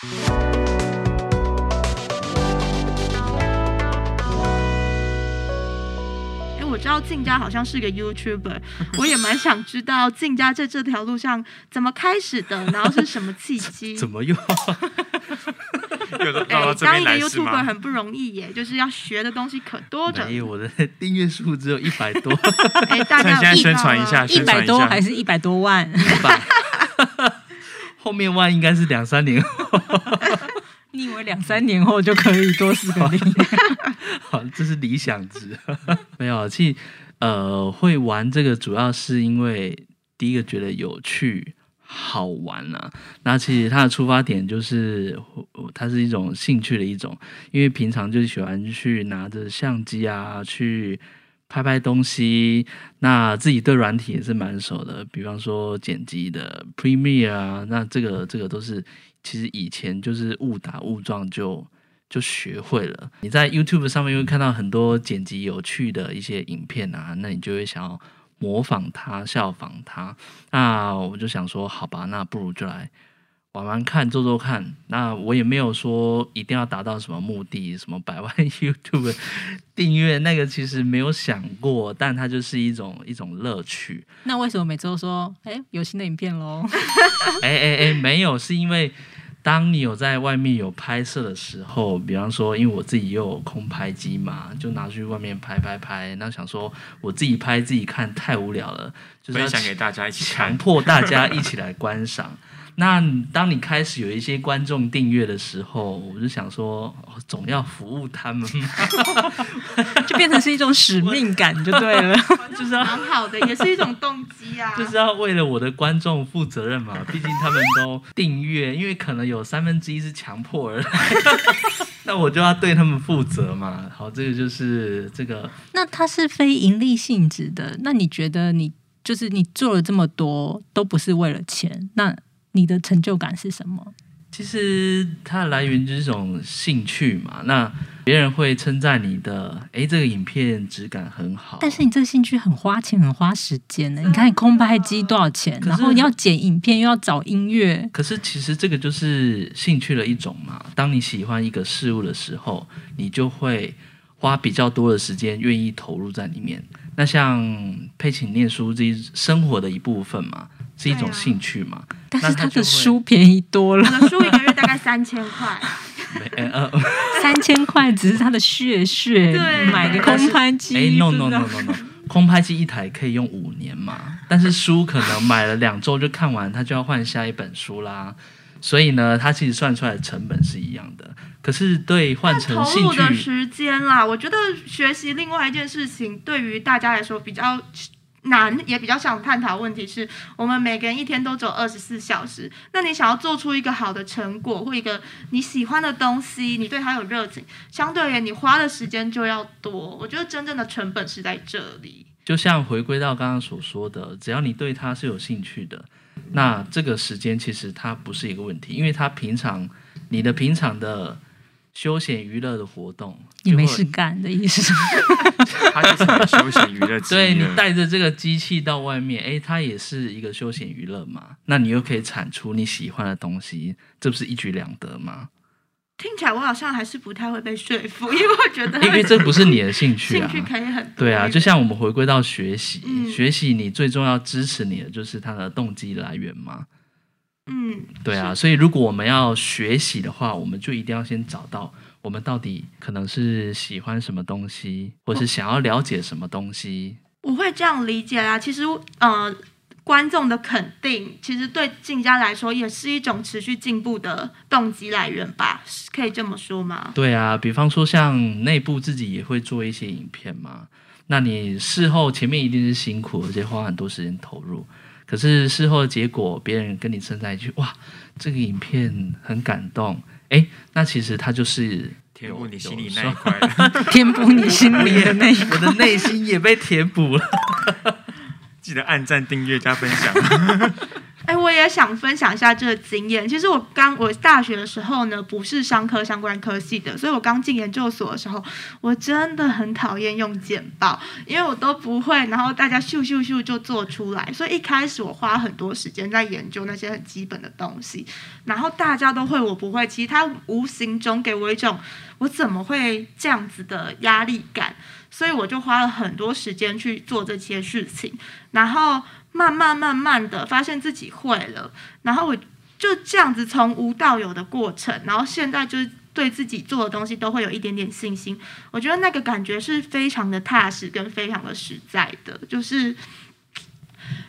哎，我知道静家好像是个 YouTuber，我也蛮想知道静家在这条路上怎么开始的，然后是什么契机？怎么又？哎，当一个 YouTuber 很不容易耶，就是要学的东西可多着。哎，我的订阅数只有一百多。哎，大家现在宣传一下，一百多还是一百多万？后面万应该是两三年后。你以为两三年后就可以多四个零？好，这是理想值。没有，其实呃，会玩这个主要是因为第一个觉得有趣。好玩啊！那其实它的出发点就是，它是一种兴趣的一种，因为平常就喜欢去拿着相机啊，去拍拍东西。那自己对软体也是蛮熟的，比方说剪辑的 Premiere 啊，那这个这个都是其实以前就是误打误撞就就学会了。你在 YouTube 上面会看到很多剪辑有趣的一些影片啊，那你就会想要。模仿他，效仿他，那我就想说，好吧，那不如就来玩玩看，做做看。那我也没有说一定要达到什么目的，什么百万 YouTube 订阅，那个其实没有想过，但它就是一种一种乐趣。那为什么每周说，哎，有新的影片喽？哎哎哎，没有，是因为。当你有在外面有拍摄的时候，比方说，因为我自己又有空拍机嘛，就拿去外面拍拍拍。那想说我自己拍自己看太无聊了，就是分享给大家一起，强迫大家一起来观赏。那当你开始有一些观众订阅的时候，我就想说，总要服务他们嘛，就变成是一种使命感，就对了，就 是蛮好的，也是一种动机啊，就是要为了我的观众负责任嘛。毕竟他们都订阅，因为可能有三分之一是强迫而来，那我就要对他们负责嘛。好，这个就是这个。那它是非盈利性质的，那你觉得你就是你做了这么多，都不是为了钱，那？你的成就感是什么？其实它的来源就是一种兴趣嘛。那别人会称赞你的，哎，这个影片质感很好。但是你这个兴趣很花钱，很花时间呢。你看，你空拍机多少钱？然后你要剪影片，又要找音乐。可是其实这个就是兴趣的一种嘛。当你喜欢一个事物的时候，你就会花比较多的时间，愿意投入在里面。那像佩琴念书这一生活的一部分嘛。是一种兴趣嘛？但是他的书便宜多了。我的书一个月大概三千块。三千块只是他的血血。对，买个空拍机。哎，no no no no no，空拍机一台可以用五年嘛？但是书可能买了两周就看完，他就要换下一本书啦。所以呢，他其实算出来的成本是一样的。可是对换成兴趣投入的时间啦，我觉得学习另外一件事情对于大家来说比较。难也比较想探讨问题是我们每个人一天都走二十四小时，那你想要做出一个好的成果或一个你喜欢的东西，你对它有热情，相对而言你花的时间就要多。我觉得真正的成本是在这里。就像回归到刚刚所说的，只要你对它是有兴趣的，那这个时间其实它不是一个问题，因为它平常你的平常的。休闲娱乐的活动，你没事干的意思？他就是休闲娱乐。对，你带着这个机器到外面，哎，它也是一个休闲娱乐嘛。那你又可以产出你喜欢的东西，这不是一举两得吗？听起来我好像还是不太会被说服，因为我觉得，因为这不是你的兴趣啊。兴趣可以很。对啊，就像我们回归到学习，嗯、学习你最重要支持你的就是它的动机来源嘛。嗯，对啊，所以如果我们要学习的话，我们就一定要先找到我们到底可能是喜欢什么东西，或是想要了解什么东西。我会这样理解啊，其实，呃，观众的肯定，其实对静家来说也是一种持续进步的动机来源吧？可以这么说吗？对啊，比方说像内部自己也会做一些影片嘛，那你事后前面一定是辛苦，而且花很多时间投入。可是事后的结果，别人跟你称赞一句：“哇，这个影片很感动。”哎，那其实它就是填补你心里那一块，填补你心里的那一块，我的内心也被填补了。记得按赞、订阅、加分享。哎，我也想分享一下这个经验。其实我刚我大学的时候呢，不是商科相关科系的，所以我刚进研究所的时候，我真的很讨厌用简报，因为我都不会，然后大家咻咻咻就做出来，所以一开始我花很多时间在研究那些很基本的东西，然后大家都会，我不会，其实它无形中给我一种我怎么会这样子的压力感，所以我就花了很多时间去做这些事情，然后。慢慢慢慢的发现自己会了，然后我就这样子从无到有的过程，然后现在就是对自己做的东西都会有一点点信心。我觉得那个感觉是非常的踏实跟非常的实在的。就是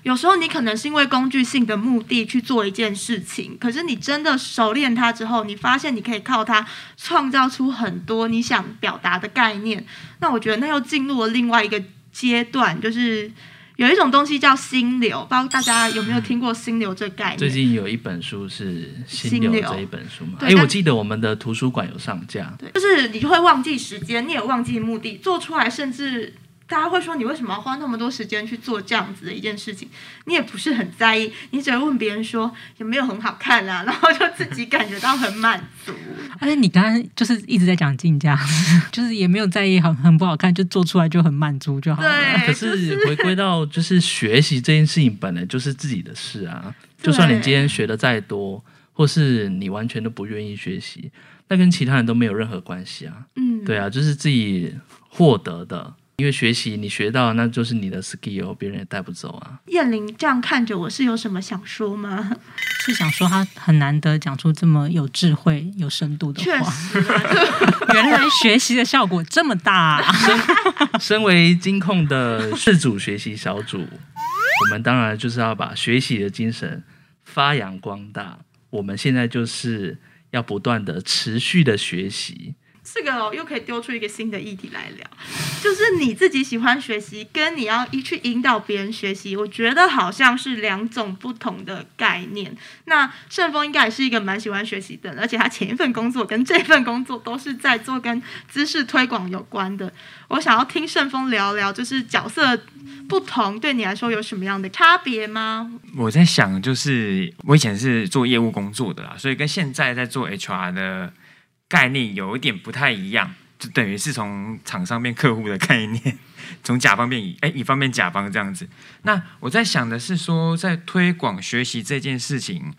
有时候你可能是因为工具性的目的去做一件事情，可是你真的熟练它之后，你发现你可以靠它创造出很多你想表达的概念。那我觉得那又进入了另外一个阶段，就是。有一种东西叫心流，不知道大家有没有听过心流这个概念？最近有一本书是心流这一本书嘛？哎，我记得我们的图书馆有上架。对，就是你就会忘记时间，你也忘记目的，做出来甚至。大家会说，你为什么要花那么多时间去做这样子的一件事情？你也不是很在意，你只会问别人说有没有很好看啊，然后就自己感觉到很满足。而且你刚刚就是一直在讲竞价，就是也没有在意很很不好看，就做出来就很满足就好了。对，可是回归到就是学习这件事情本来就是自己的事啊，就算你今天学的再多，或是你完全都不愿意学习，那跟其他人都没有任何关系啊。嗯，对啊，就是自己获得的。因为学习，你学到那就是你的 skill，别人也带不走啊。燕玲这样看着我是有什么想说吗？是想说他很难得讲出这么有智慧、有深度的话。确实啊，原来学习的效果这么大啊。身 身为金控的自主学习小组，我们当然就是要把学习的精神发扬光大。我们现在就是要不断的持续的学习。这个哦，又可以丢出一个新的议题来聊，就是你自己喜欢学习，跟你要一去引导别人学习，我觉得好像是两种不同的概念。那圣峰应该也是一个蛮喜欢学习的，而且他前一份工作跟这份工作都是在做跟知识推广有关的。我想要听圣峰聊聊，就是角色不同对你来说有什么样的差别吗？我在想，就是我以前是做业务工作的啦，所以跟现在在做 HR 的。概念有一点不太一样，就等于是从厂商变客户的概念，从甲方变乙，哎，乙方变甲方这样子。那我在想的是说，在推广学习这件事情，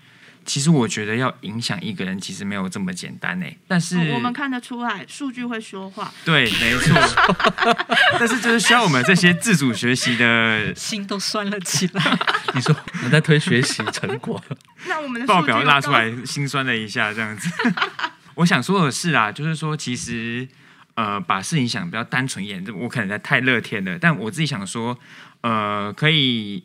其实我觉得要影响一个人，其实没有这么简单呢。但是、哦、我们看得出来，数据会说话。对，没错。但是就是需要我们这些自主学习的心都酸了起来。你说我在推学习成果，那我们的报表拉出来，心酸了一下，这样子。我想说的是啊，就是说，其实，呃，把事情想比较单纯一点，我可能在太乐天了。但我自己想说，呃，可以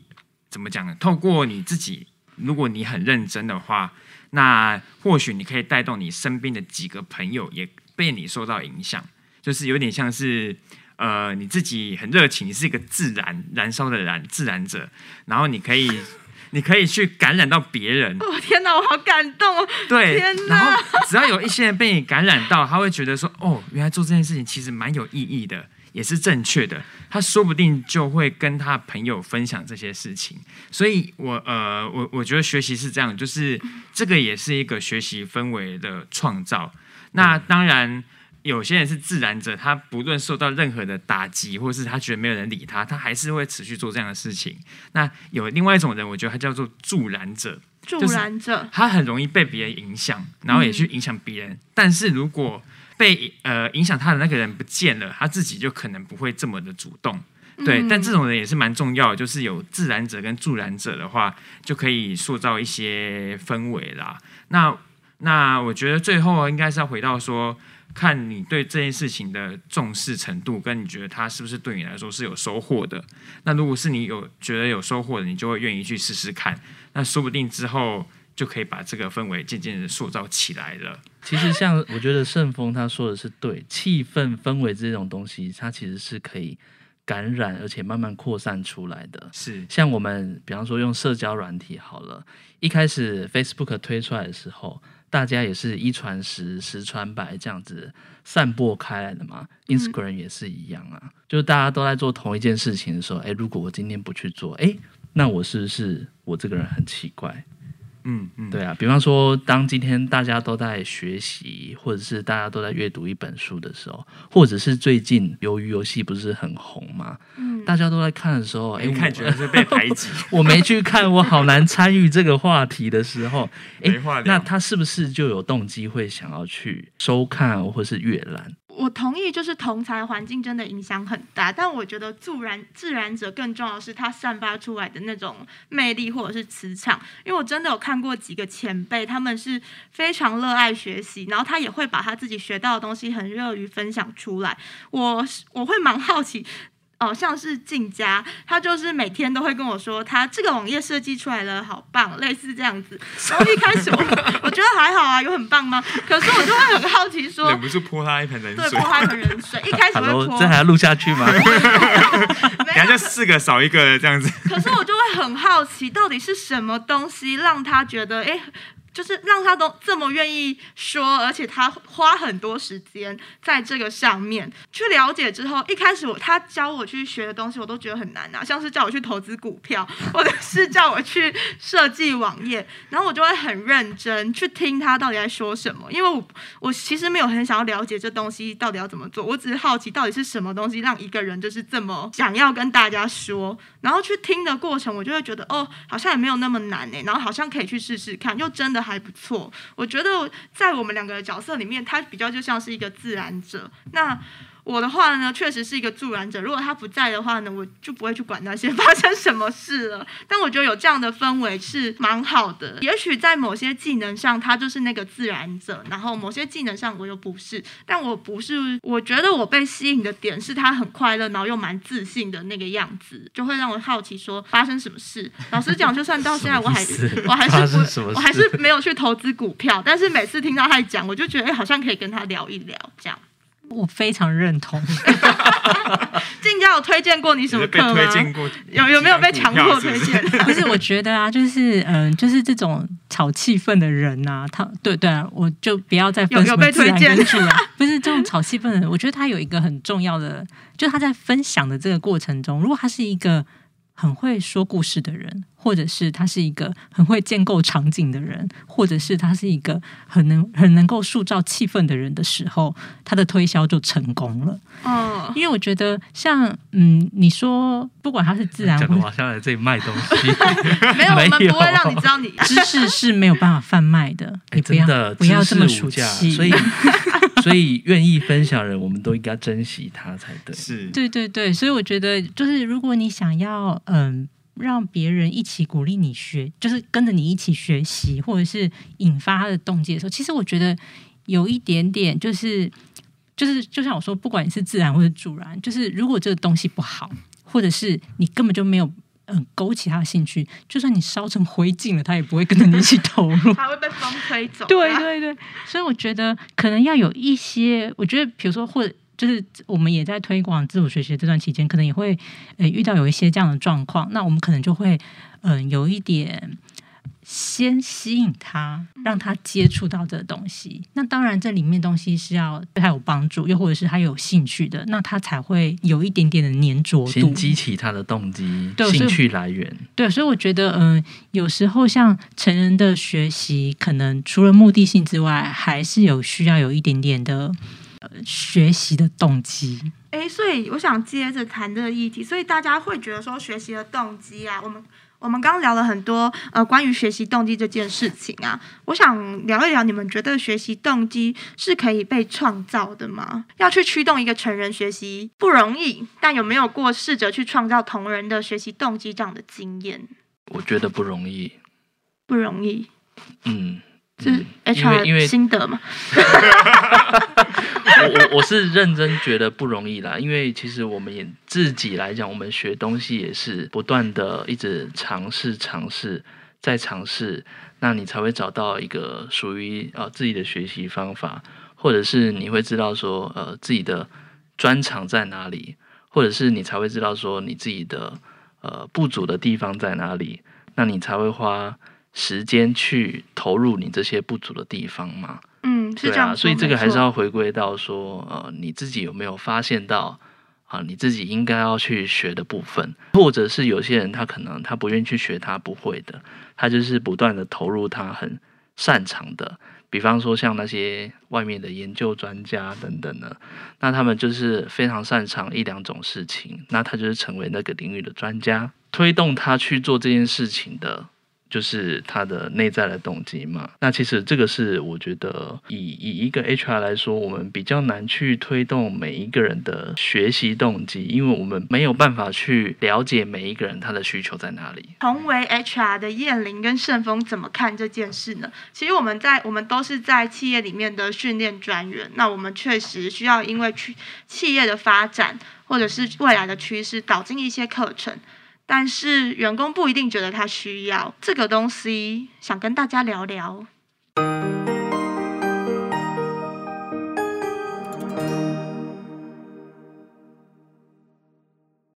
怎么讲呢？透过你自己，如果你很认真的话，那或许你可以带动你身边的几个朋友也被你受到影响，就是有点像是，呃，你自己很热情，你是一个自然燃烧的燃自然者，然后你可以。你可以去感染到别人。哦天哪，我好感动哦！对，天哪，然后只要有一些人被你感染到，他会觉得说：“哦，原来做这件事情其实蛮有意义的，也是正确的。”他说不定就会跟他朋友分享这些事情。所以我，我呃，我我觉得学习是这样，就是这个也是一个学习氛围的创造。那当然。有些人是自然者，他不论受到任何的打击，或是他觉得没有人理他，他还是会持续做这样的事情。那有另外一种人，我觉得他叫做助燃者，助燃者，他很容易被别人影响，然后也去影响别人。嗯、但是如果被呃影响他的那个人不见了，他自己就可能不会这么的主动。对，嗯、但这种人也是蛮重要的，就是有自然者跟助燃者的话，就可以塑造一些氛围啦。那那我觉得最后应该是要回到说。看你对这件事情的重视程度，跟你觉得它是不是对你来说是有收获的。那如果是你有觉得有收获的，你就会愿意去试试看。那说不定之后就可以把这个氛围渐渐的塑造起来了。其实像我觉得盛峰他说的是对，气氛氛围这种东西，它其实是可以感染，而且慢慢扩散出来的。是像我们比方说用社交软体好了，一开始 Facebook 推出来的时候。大家也是一传十，十传百这样子散播开来的嘛。Instagram 也是一样啊，嗯、就是大家都在做同一件事情的时候，哎，如果我今天不去做，哎，那我是不是我这个人很奇怪？嗯嗯，对啊，比方说，当今天大家都在学习，或者是大家都在阅读一本书的时候，或者是最近由于游戏不是很红嘛？嗯，大家都在看的时候，哎，看觉得是被排挤，我没去看，我好难参与这个话题的时候，哎，那他是不是就有动机会想要去收看或是阅览？我同意，就是同才环境真的影响很大，但我觉得助然自然者更重要的是他散发出来的那种魅力或者是磁场。因为我真的有看过几个前辈，他们是非常热爱学习，然后他也会把他自己学到的东西很热于分享出来。我我会蛮好奇。哦，像是静佳，他就是每天都会跟我说，他这个网页设计出来了，好棒，类似这样子。然后一开始我 我觉得还好啊，有很棒吗？可是我就会很好奇说，忍不住泼他一盆冷水，对，泼他一盆冷水。一开始会泼，这还要录下去吗？等下就四个少一个的这样子。可是我就会很好奇，到底是什么东西让他觉得，哎。就是让他都这么愿意说，而且他花很多时间在这个上面去了解之后，一开始我他教我去学的东西，我都觉得很难啊，像是叫我去投资股票，或者是叫我去设计网页，然后我就会很认真去听他到底在说什么，因为我我其实没有很想要了解这东西到底要怎么做，我只是好奇到底是什么东西让一个人就是这么想要跟大家说，然后去听的过程，我就会觉得哦，好像也没有那么难诶，然后好像可以去试试看，又真的。还不错，我觉得在我们两个角色里面，他比较就像是一个自然者。那我的话呢，确实是一个助燃者。如果他不在的话呢，我就不会去管那些发生什么事了。但我觉得有这样的氛围是蛮好的。也许在某些技能上，他就是那个自然者，然后某些技能上我又不是。但我不是，我觉得我被吸引的点是他很快乐，然后又蛮自信的那个样子，就会让我好奇说发生什么事。老实讲，就算到现在我还我还是不我还是没有去投资股票，但是每次听到他讲，我就觉得哎，好像可以跟他聊一聊这样。我非常认同。静佳有推荐过你什么课吗？推荐过有有没有被强迫推 荐？不是，我觉得啊，就是嗯、呃，就是这种炒气氛的人呐、啊，他对对啊，我就不要再分什么自然跟助燃。不是这种炒气氛的人，我觉得他有一个很重要的，就是他在分享的这个过程中，如果他是一个。很会说故事的人，或者是他是一个很会建构场景的人，或者是他是一个很能很能够塑造气氛的人的时候，他的推销就成功了。哦，因为我觉得像嗯，你说不管他是自然，讲的好像来这里卖东西 没有，我们不会让你知道你知识是没有办法贩卖的。你不要真的不要这么俗气，所以。所以，愿意分享人，我们都应该珍惜他才对。是，对对对。所以，我觉得，就是如果你想要，嗯，让别人一起鼓励你学，就是跟着你一起学习，或者是引发他的动机的时候，其实我觉得有一点点，就是，就是，就像我说，不管你是自然或者助燃，就是如果这个东西不好，或者是你根本就没有。嗯，勾起他的兴趣，就算你烧成灰烬了，他也不会跟着你一起投入。他会被风吹走。对对对，所以我觉得可能要有一些，我觉得比如说，或者就是我们也在推广自主学习这段期间，可能也会呃遇到有一些这样的状况，那我们可能就会嗯、呃、有一点。先吸引他，让他接触到这个东西。那当然，这里面东西是要对他有帮助，又或者是他有兴趣的，那他才会有一点点的粘着度，先激起他的动机、兴趣来源。对，所以我觉得，嗯、呃，有时候像成人的学习，可能除了目的性之外，还是有需要有一点点的呃学习的动机。诶，所以我想接着谈这个议题，所以大家会觉得说，学习的动机啊，我们。我们刚刚聊了很多呃关于学习动机这件事情啊，我想聊一聊，你们觉得学习动机是可以被创造的吗？要去驱动一个成人学习不容易，但有没有过试着去创造同人的学习动机这样的经验？我觉得不容易，不容易。嗯。是 HR 心得嘛？我我我是认真觉得不容易啦，因为其实我们也自己来讲，我们学东西也是不断的一直尝试、尝试再尝试，那你才会找到一个属于呃自己的学习方法，或者是你会知道说呃自己的专长在哪里，或者是你才会知道说你自己的呃不足的地方在哪里，那你才会花。时间去投入你这些不足的地方吗？嗯，是这样。所以这个还是要回归到说，呃，你自己有没有发现到，啊，你自己应该要去学的部分，或者是有些人他可能他不愿意去学他不会的，他就是不断的投入他很擅长的，比方说像那些外面的研究专家等等的，那他们就是非常擅长一两种事情，那他就是成为那个领域的专家，推动他去做这件事情的。就是他的内在的动机嘛。那其实这个是我觉得以以一个 HR 来说，我们比较难去推动每一个人的学习动机，因为我们没有办法去了解每一个人他的需求在哪里。同为 HR 的燕玲跟盛峰怎么看这件事呢？其实我们在我们都是在企业里面的训练专员，那我们确实需要因为去企业的发展或者是未来的趋势导进一些课程。但是员工不一定觉得他需要这个东西，想跟大家聊聊。